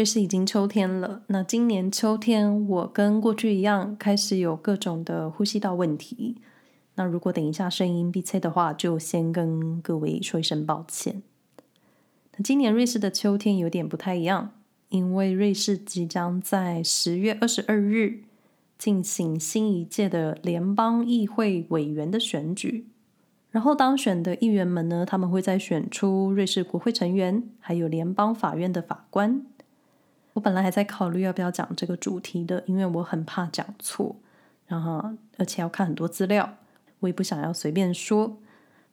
瑞士已经秋天了。那今年秋天，我跟过去一样，开始有各种的呼吸道问题。那如果等一下声音鼻塞的话，就先跟各位说一声抱歉。那今年瑞士的秋天有点不太一样，因为瑞士即将在十月二十二日进行新一届的联邦议会委员的选举。然后当选的议员们呢，他们会再选出瑞士国会成员，还有联邦法院的法官。我本来还在考虑要不要讲这个主题的，因为我很怕讲错，然后而且要看很多资料，我也不想要随便说。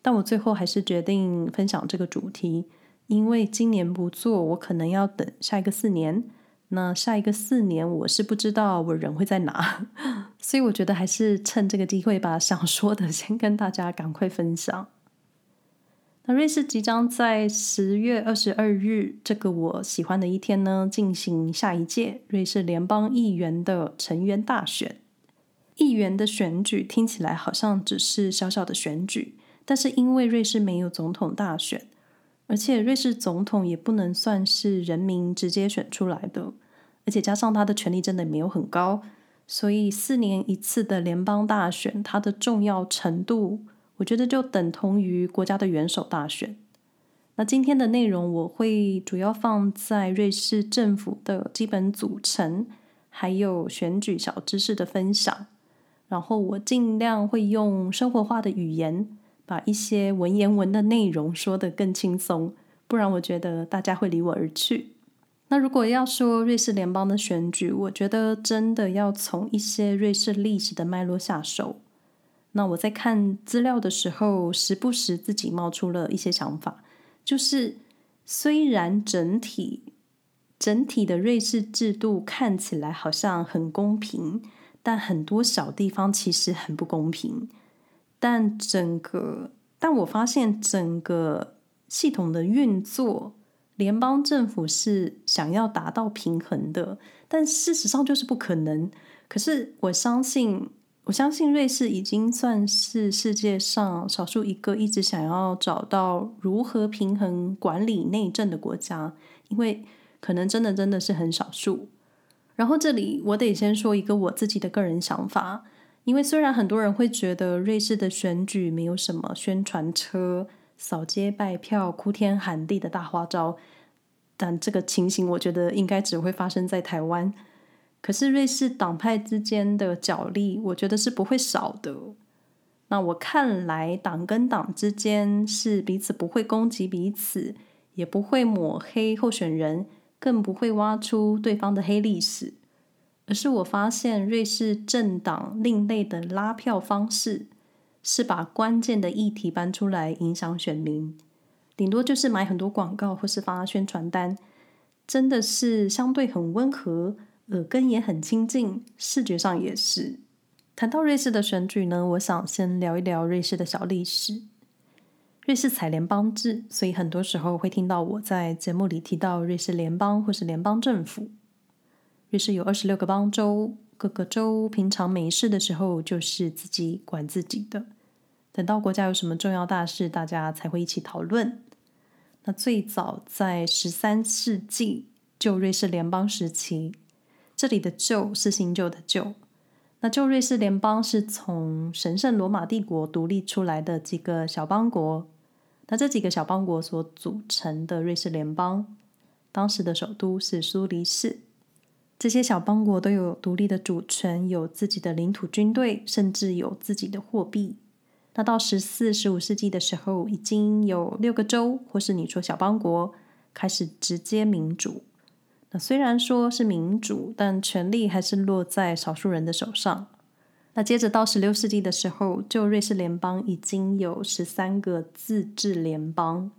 但我最后还是决定分享这个主题，因为今年不做，我可能要等下一个四年。那下一个四年，我是不知道我人会在哪，所以我觉得还是趁这个机会把想说的先跟大家赶快分享。那瑞士即将在十月二十二日这个我喜欢的一天呢，进行下一届瑞士联邦议员的成员大选。议员的选举听起来好像只是小小的选举，但是因为瑞士没有总统大选。而且瑞士总统也不能算是人民直接选出来的，而且加上他的权力真的没有很高，所以四年一次的联邦大选，它的重要程度，我觉得就等同于国家的元首大选。那今天的内容我会主要放在瑞士政府的基本组成，还有选举小知识的分享，然后我尽量会用生活化的语言。把一些文言文的内容说得更轻松，不然我觉得大家会离我而去。那如果要说瑞士联邦的选举，我觉得真的要从一些瑞士历史的脉络下手。那我在看资料的时候，时不时自己冒出了一些想法，就是虽然整体整体的瑞士制度看起来好像很公平，但很多小地方其实很不公平。但整个，但我发现整个系统的运作，联邦政府是想要达到平衡的，但事实上就是不可能。可是我相信，我相信瑞士已经算是世界上少数一个一直想要找到如何平衡管理内政的国家，因为可能真的真的是很少数。然后这里我得先说一个我自己的个人想法。因为虽然很多人会觉得瑞士的选举没有什么宣传车、扫街拜票、哭天喊地的大花招，但这个情形我觉得应该只会发生在台湾。可是瑞士党派之间的角力，我觉得是不会少的。那我看来，党跟党之间是彼此不会攻击彼此，也不会抹黑候选人，更不会挖出对方的黑历史。而是我发现，瑞士政党另类的拉票方式是把关键的议题搬出来影响选民，顶多就是买很多广告或是发宣传单，真的是相对很温和，耳根也很亲近，视觉上也是。谈到瑞士的选举呢，我想先聊一聊瑞士的小历史。瑞士采联邦制，所以很多时候会听到我在节目里提到瑞士联邦或是联邦政府。瑞士有二十六个邦州，各个州平常没事的时候就是自己管自己的，等到国家有什么重要大事，大家才会一起讨论。那最早在十三世纪旧瑞士联邦时期，这里的“旧”是新旧的“旧”。那旧瑞士联邦是从神圣罗马帝国独立出来的几个小邦国，那这几个小邦国所组成的瑞士联邦，当时的首都是苏黎世。这些小邦国都有独立的主权，有自己的领土、军队，甚至有自己的货币。那到十四、十五世纪的时候，已经有六个州，或是你说小邦国，开始直接民主。那虽然说是民主，但权力还是落在少数人的手上。那接着到十六世纪的时候，旧瑞士联邦已经有十三个自治联邦。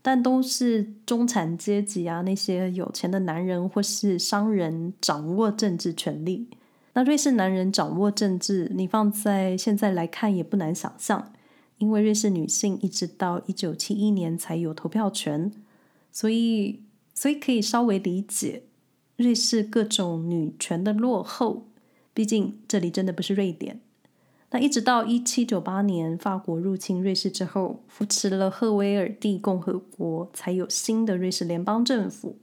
但都是中产阶级啊，那些有钱的男人或是商人掌握政治权力。那瑞士男人掌握政治，你放在现在来看也不难想象，因为瑞士女性一直到一九七一年才有投票权，所以所以可以稍微理解瑞士各种女权的落后。毕竟这里真的不是瑞典。那一直到一七九八年，法国入侵瑞士之后，扶持了赫维尔蒂共和国，才有新的瑞士联邦政府。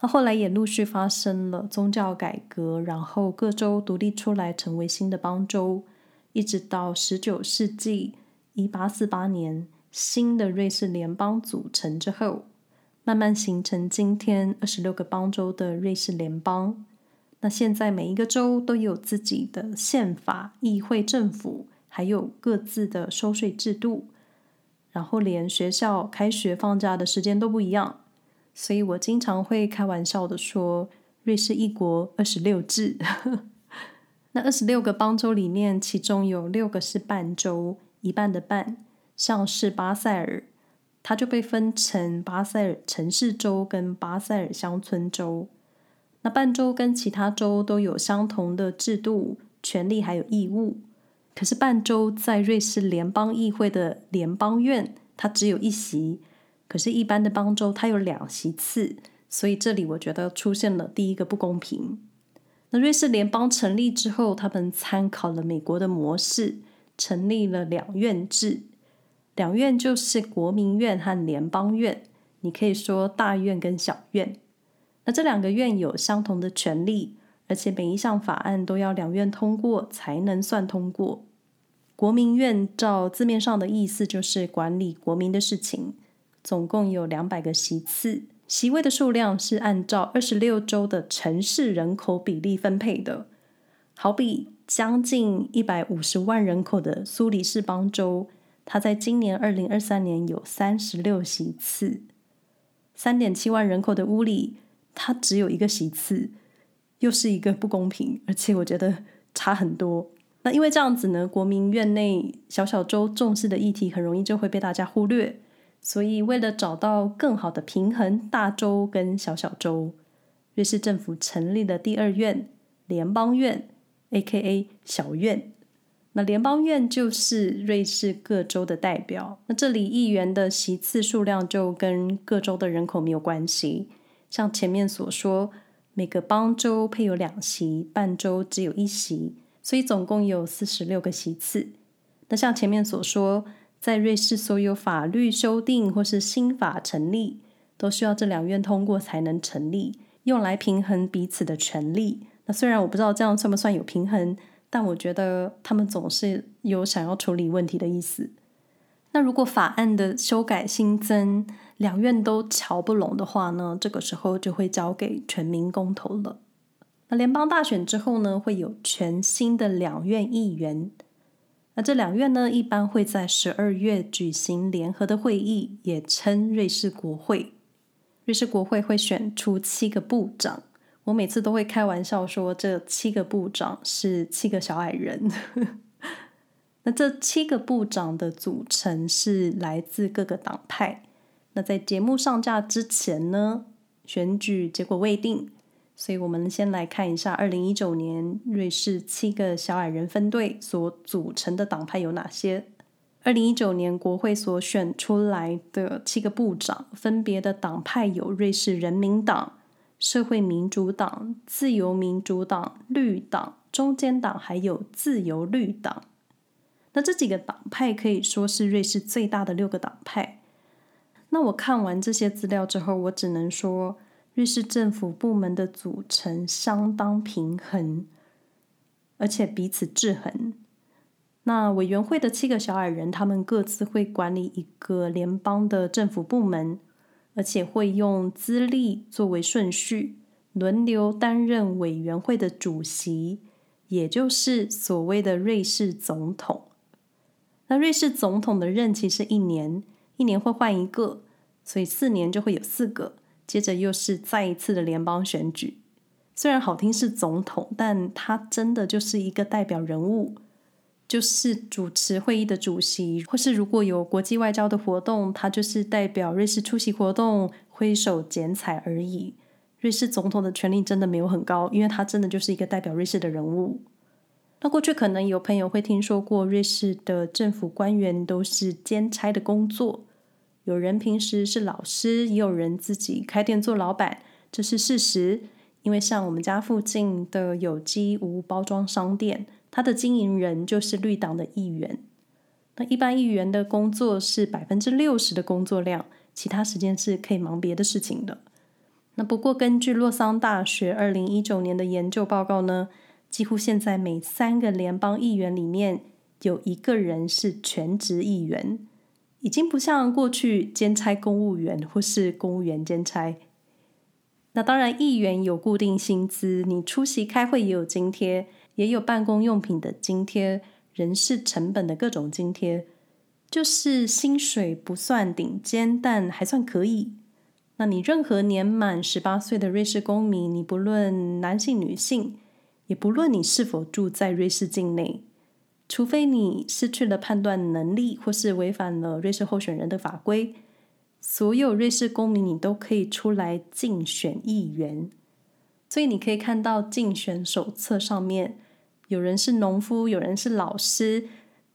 那后来也陆续发生了宗教改革，然后各州独立出来成为新的邦州，一直到十九世纪一八四八年，新的瑞士联邦组成之后，慢慢形成今天二十六个邦州的瑞士联邦。那现在每一个州都有自己的宪法、议会、政府，还有各自的收税制度，然后连学校开学放假的时间都不一样。所以我经常会开玩笑的说，瑞士一国二十六制。那二十六个邦州里面，其中有六个是半州，一半的半，像是巴塞尔，它就被分成巴塞尔城市州跟巴塞尔乡村州。那半州跟其他州都有相同的制度、权利还有义务。可是半州在瑞士联邦议会的联邦院，它只有一席。可是，一般的邦州它有两席次，所以这里我觉得出现了第一个不公平。那瑞士联邦成立之后，他们参考了美国的模式，成立了两院制。两院就是国民院和联邦院，你可以说大院跟小院。那这两个院有相同的权利，而且每一项法案都要两院通过才能算通过。国民院照字面上的意思就是管理国民的事情。总共有两百个席次，席位的数量是按照二十六州的城市人口比例分配的。好比将近一百五十万人口的苏黎世邦州，它在今年二零二三年有三十六席次；三点七万人口的乌里，它只有一个席次，又是一个不公平，而且我觉得差很多。那因为这样子呢，国民院内小小州重视的议题很容易就会被大家忽略。所以，为了找到更好的平衡，大州跟小小州，瑞士政府成立了第二院——联邦院 （A.K.A. 小院）。那联邦院就是瑞士各州的代表。那这里议员的席次数量就跟各州的人口没有关系。像前面所说，每个邦州配有两席，半州只有一席，所以总共有四十六个席次。那像前面所说。在瑞士，所有法律修订或是新法成立，都需要这两院通过才能成立，用来平衡彼此的权利。那虽然我不知道这样算不算有平衡，但我觉得他们总是有想要处理问题的意思。那如果法案的修改新增，两院都瞧不拢的话呢？这个时候就会交给全民公投了。那联邦大选之后呢，会有全新的两院议员。那这两院呢，一般会在十二月举行联合的会议，也称瑞士国会。瑞士国会会选出七个部长。我每次都会开玩笑说，这七个部长是七个小矮人。那这七个部长的组成是来自各个党派。那在节目上架之前呢，选举结果未定。所以，我们先来看一下二零一九年瑞士七个小矮人分队所组成的党派有哪些。二零一九年国会所选出来的七个部长，分别的党派有瑞士人民党、社会民主党、自由民主党、绿党、中间党，还有自由绿党。那这几个党派可以说是瑞士最大的六个党派。那我看完这些资料之后，我只能说。瑞士政府部门的组成相当平衡，而且彼此制衡。那委员会的七个小矮人，他们各自会管理一个联邦的政府部门，而且会用资历作为顺序，轮流担任委员会的主席，也就是所谓的瑞士总统。那瑞士总统的任期是一年，一年会换一个，所以四年就会有四个。接着又是再一次的联邦选举，虽然好听是总统，但他真的就是一个代表人物，就是主持会议的主席，或是如果有国际外交的活动，他就是代表瑞士出席活动，挥手剪彩而已。瑞士总统的权力真的没有很高，因为他真的就是一个代表瑞士的人物。那过去可能有朋友会听说过，瑞士的政府官员都是兼差的工作。有人平时是老师，也有人自己开店做老板，这是事实。因为像我们家附近的有机无包装商店，他的经营人就是绿党的议员。那一般议员的工作是百分之六十的工作量，其他时间是可以忙别的事情的。那不过根据洛桑大学二零一九年的研究报告呢，几乎现在每三个联邦议员里面有一个人是全职议员，已经不像过去兼差公务员或是公务员兼差。那当然，议员有固定薪资，你出席开会也有津贴，也有办公用品的津贴、人事成本的各种津贴，就是薪水不算顶尖，但还算可以。那你任何年满十八岁的瑞士公民，你不论男性女性，也不论你是否住在瑞士境内，除非你失去了判断能力，或是违反了瑞士候选人的法规。所有瑞士公民，你都可以出来竞选议员，所以你可以看到竞选手册上面，有人是农夫，有人是老师、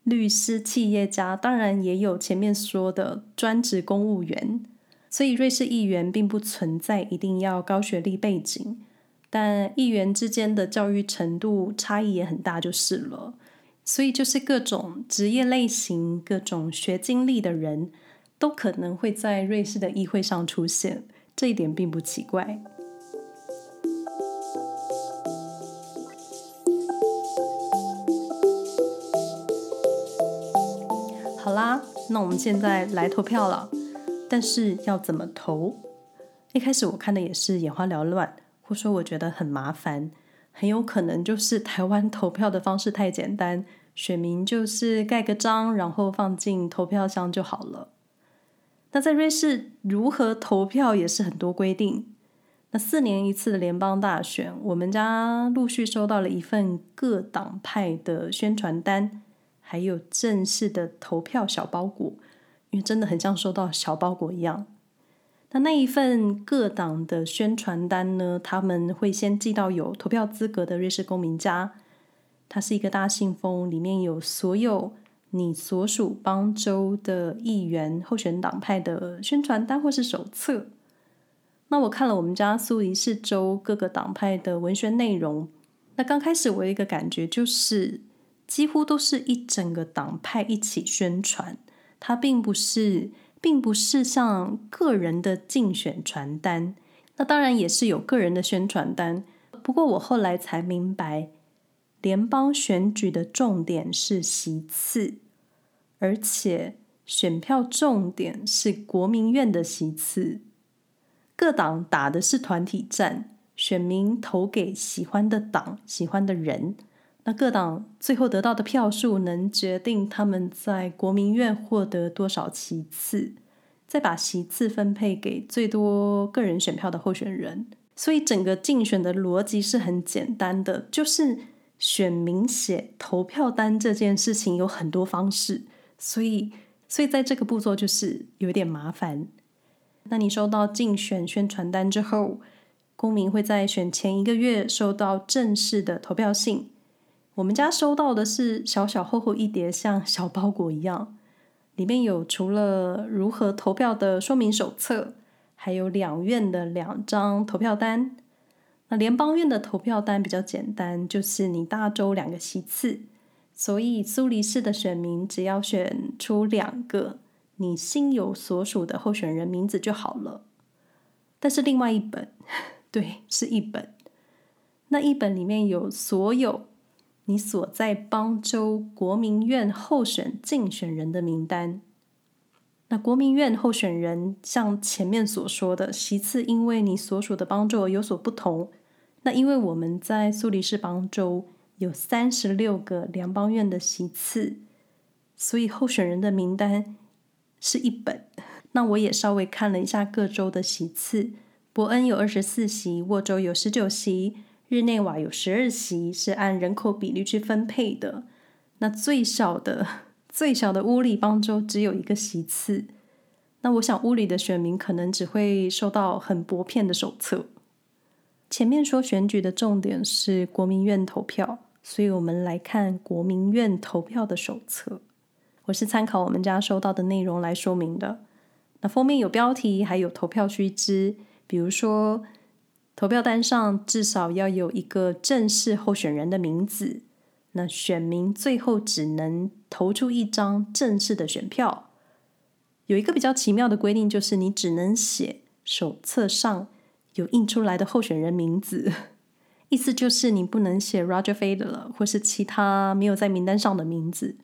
律师、企业家，当然也有前面说的专职公务员。所以瑞士议员并不存在一定要高学历背景，但议员之间的教育程度差异也很大，就是了。所以就是各种职业类型、各种学经历的人。都可能会在瑞士的议会上出现，这一点并不奇怪。好啦，那我们现在来投票了，但是要怎么投？一开始我看的也是眼花缭乱，或说我觉得很麻烦，很有可能就是台湾投票的方式太简单，选民就是盖个章，然后放进投票箱就好了。那在瑞士如何投票也是很多规定。那四年一次的联邦大选，我们家陆续收到了一份各党派的宣传单，还有正式的投票小包裹，因为真的很像收到小包裹一样。那那一份各党的宣传单呢，他们会先寄到有投票资格的瑞士公民家，它是一个大信封，里面有所有。你所属邦州的议员候选党派的宣传单或是手册，那我看了我们家苏黎世州各个党派的文宣内容。那刚开始我有一个感觉就是，几乎都是一整个党派一起宣传，它并不是，并不是像个人的竞选传单。那当然也是有个人的宣传单，不过我后来才明白，联邦选举的重点是席次。而且选票重点是国民院的席次，各党打的是团体战，选民投给喜欢的党、喜欢的人，那各党最后得到的票数能决定他们在国民院获得多少席次，再把席次分配给最多个人选票的候选人。所以整个竞选的逻辑是很简单的，就是选民写投票单这件事情有很多方式。所以，所以在这个步骤就是有点麻烦。那你收到竞选宣传单之后，公民会在选前一个月收到正式的投票信。我们家收到的是小小厚厚一叠，像小包裹一样，里面有除了如何投票的说明手册，还有两院的两张投票单。那联邦院的投票单比较简单，就是你大州两个席次。所以苏黎世的选民只要选出两个你心有所属的候选人名字就好了。但是另外一本，对，是一本，那一本里面有所有你所在邦州国民院候选竞选人的名单。那国民院候选人像前面所说的席次，因为你所属的邦州有所不同。那因为我们在苏黎世邦州。有三十六个联邦院的席次，所以候选人的名单是一本。那我也稍微看了一下各州的席次，伯恩有二十四席，沃州有十九席，日内瓦有十二席，是按人口比例去分配的。那最小的 最小的乌里邦州只有一个席次。那我想乌里的选民可能只会收到很薄片的手册。前面说选举的重点是国民院投票，所以我们来看国民院投票的手册。我是参考我们家收到的内容来说明的。那封面有标题，还有投票须知，比如说投票单上至少要有一个正式候选人的名字。那选民最后只能投出一张正式的选票。有一个比较奇妙的规定，就是你只能写手册上有印出来的候选人名字，意思就是你不能写 Roger Federer 或是其他没有在名单上的名字。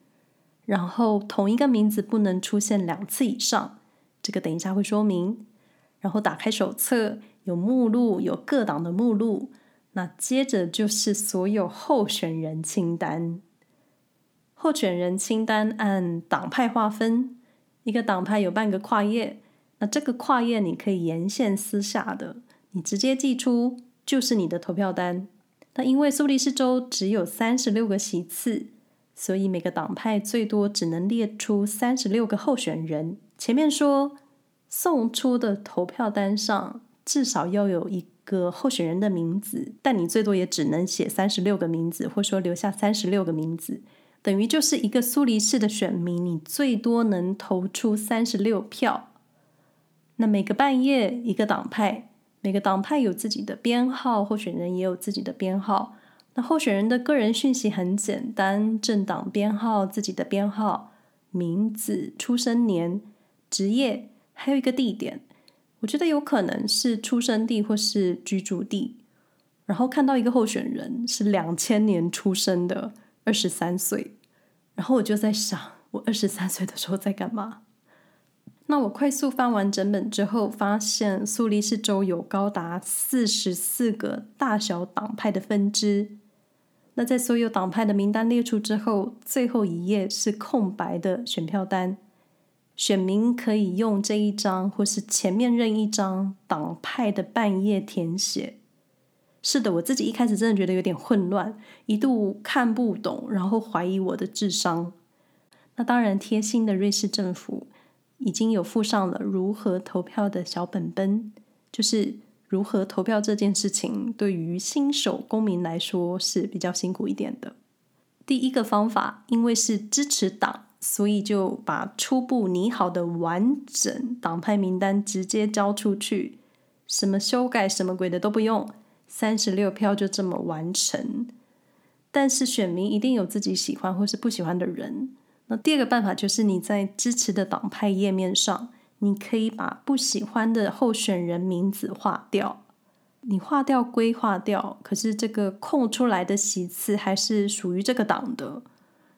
然后同一个名字不能出现两次以上，这个等一下会说明。然后打开手册，有目录，有各党的目录。那接着就是所有候选人清单。候选人清单按党派划分，一个党派有半个跨页。那这个跨页你可以沿线撕下的，你直接寄出就是你的投票单。那因为苏黎世州只有三十六个席次。所以每个党派最多只能列出三十六个候选人。前面说送出的投票单上至少要有一个候选人的名字，但你最多也只能写三十六个名字，或说留下三十六个名字，等于就是一个苏黎世的选民，你最多能投出三十六票。那每个半夜一个党派，每个党派有自己的编号，候选人也有自己的编号。那候选人的个人讯息很简单：政党编号、自己的编号、名字、出生年、职业，还有一个地点。我觉得有可能是出生地或是居住地。然后看到一个候选人是两千年出生的，二十三岁。然后我就在想，我二十三岁的时候在干嘛？那我快速翻完整本之后，发现苏黎世州有高达四十四个大小党派的分支。那在所有党派的名单列出之后，最后一页是空白的选票单，选民可以用这一张或是前面任一张党派的半页填写。是的，我自己一开始真的觉得有点混乱，一度看不懂，然后怀疑我的智商。那当然，贴心的瑞士政府。已经有附上了如何投票的小本本，就是如何投票这件事情，对于新手公民来说是比较辛苦一点的。第一个方法，因为是支持党，所以就把初步拟好的完整党派名单直接交出去，什么修改什么鬼的都不用，三十六票就这么完成。但是选民一定有自己喜欢或是不喜欢的人。那第二个办法就是你在支持的党派页面上，你可以把不喜欢的候选人名字划掉。你划掉归划掉，可是这个空出来的席次还是属于这个党的。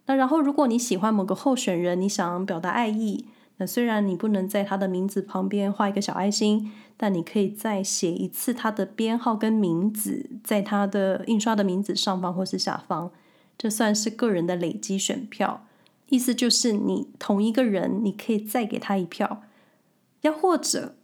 那然后，如果你喜欢某个候选人，你想表达爱意，那虽然你不能在他的名字旁边画一个小爱心，但你可以再写一次他的编号跟名字，在他的印刷的名字上方或是下方，这算是个人的累积选票。意思就是，你同一个人，你可以再给他一票；要或者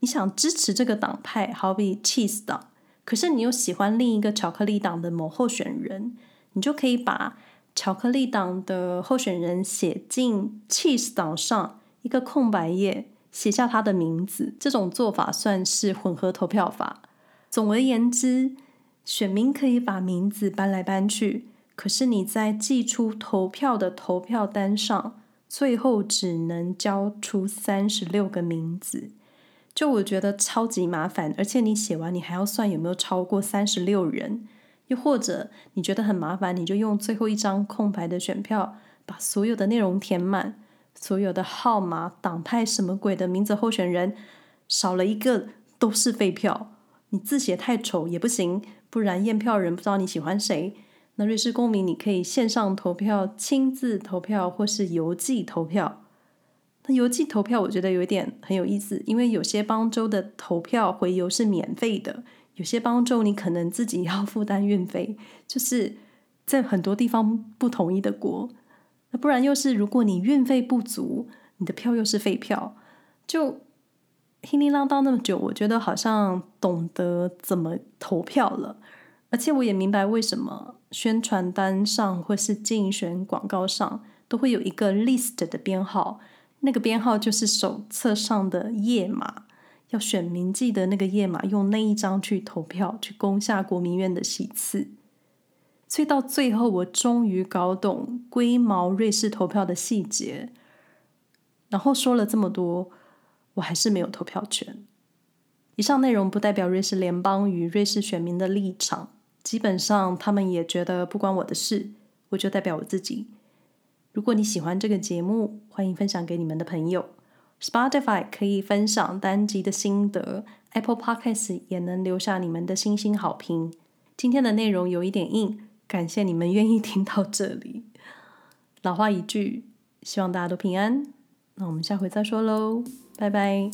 你想支持这个党派，好比 Cheese 党，可是你又喜欢另一个巧克力党的某候选人，你就可以把巧克力党的候选人写进 Cheese 党上一个空白页，写下他的名字。这种做法算是混合投票法。总而言之，选民可以把名字搬来搬去。可是你在寄出投票的投票单上，最后只能交出三十六个名字，就我觉得超级麻烦。而且你写完，你还要算有没有超过三十六人。又或者你觉得很麻烦，你就用最后一张空白的选票，把所有的内容填满，所有的号码、党派什么鬼的名字、候选人少了一个都是废票。你字写太丑也不行，不然验票人不知道你喜欢谁。那瑞士公民，你可以线上投票、亲自投票，或是邮寄投票。那邮寄投票，我觉得有一点很有意思，因为有些邦州的投票回邮是免费的，有些帮助你可能自己要 负担运费，就是在很多地方不统一的国。那不然又是，如果你运费不足，你的票又是废票，就叮叮当当那么久，我觉得好像懂得怎么投票了。而且我也明白为什么宣传单上或是竞选广告上都会有一个 list 的编号，那个编号就是手册上的页码，要选民记得那个页码，用那一张去投票，去攻下国民院的席次。所以到最后，我终于搞懂龟毛瑞士投票的细节。然后说了这么多，我还是没有投票权。以上内容不代表瑞士联邦与瑞士选民的立场。基本上，他们也觉得不关我的事，我就代表我自己。如果你喜欢这个节目，欢迎分享给你们的朋友。Spotify 可以分享单集的心得 Apple Podcasts 也能留下你们的星星好评。今天的内容有一点硬，感谢你们愿意听到这里。老话一句，希望大家都平安。那我们下回再说喽，拜拜。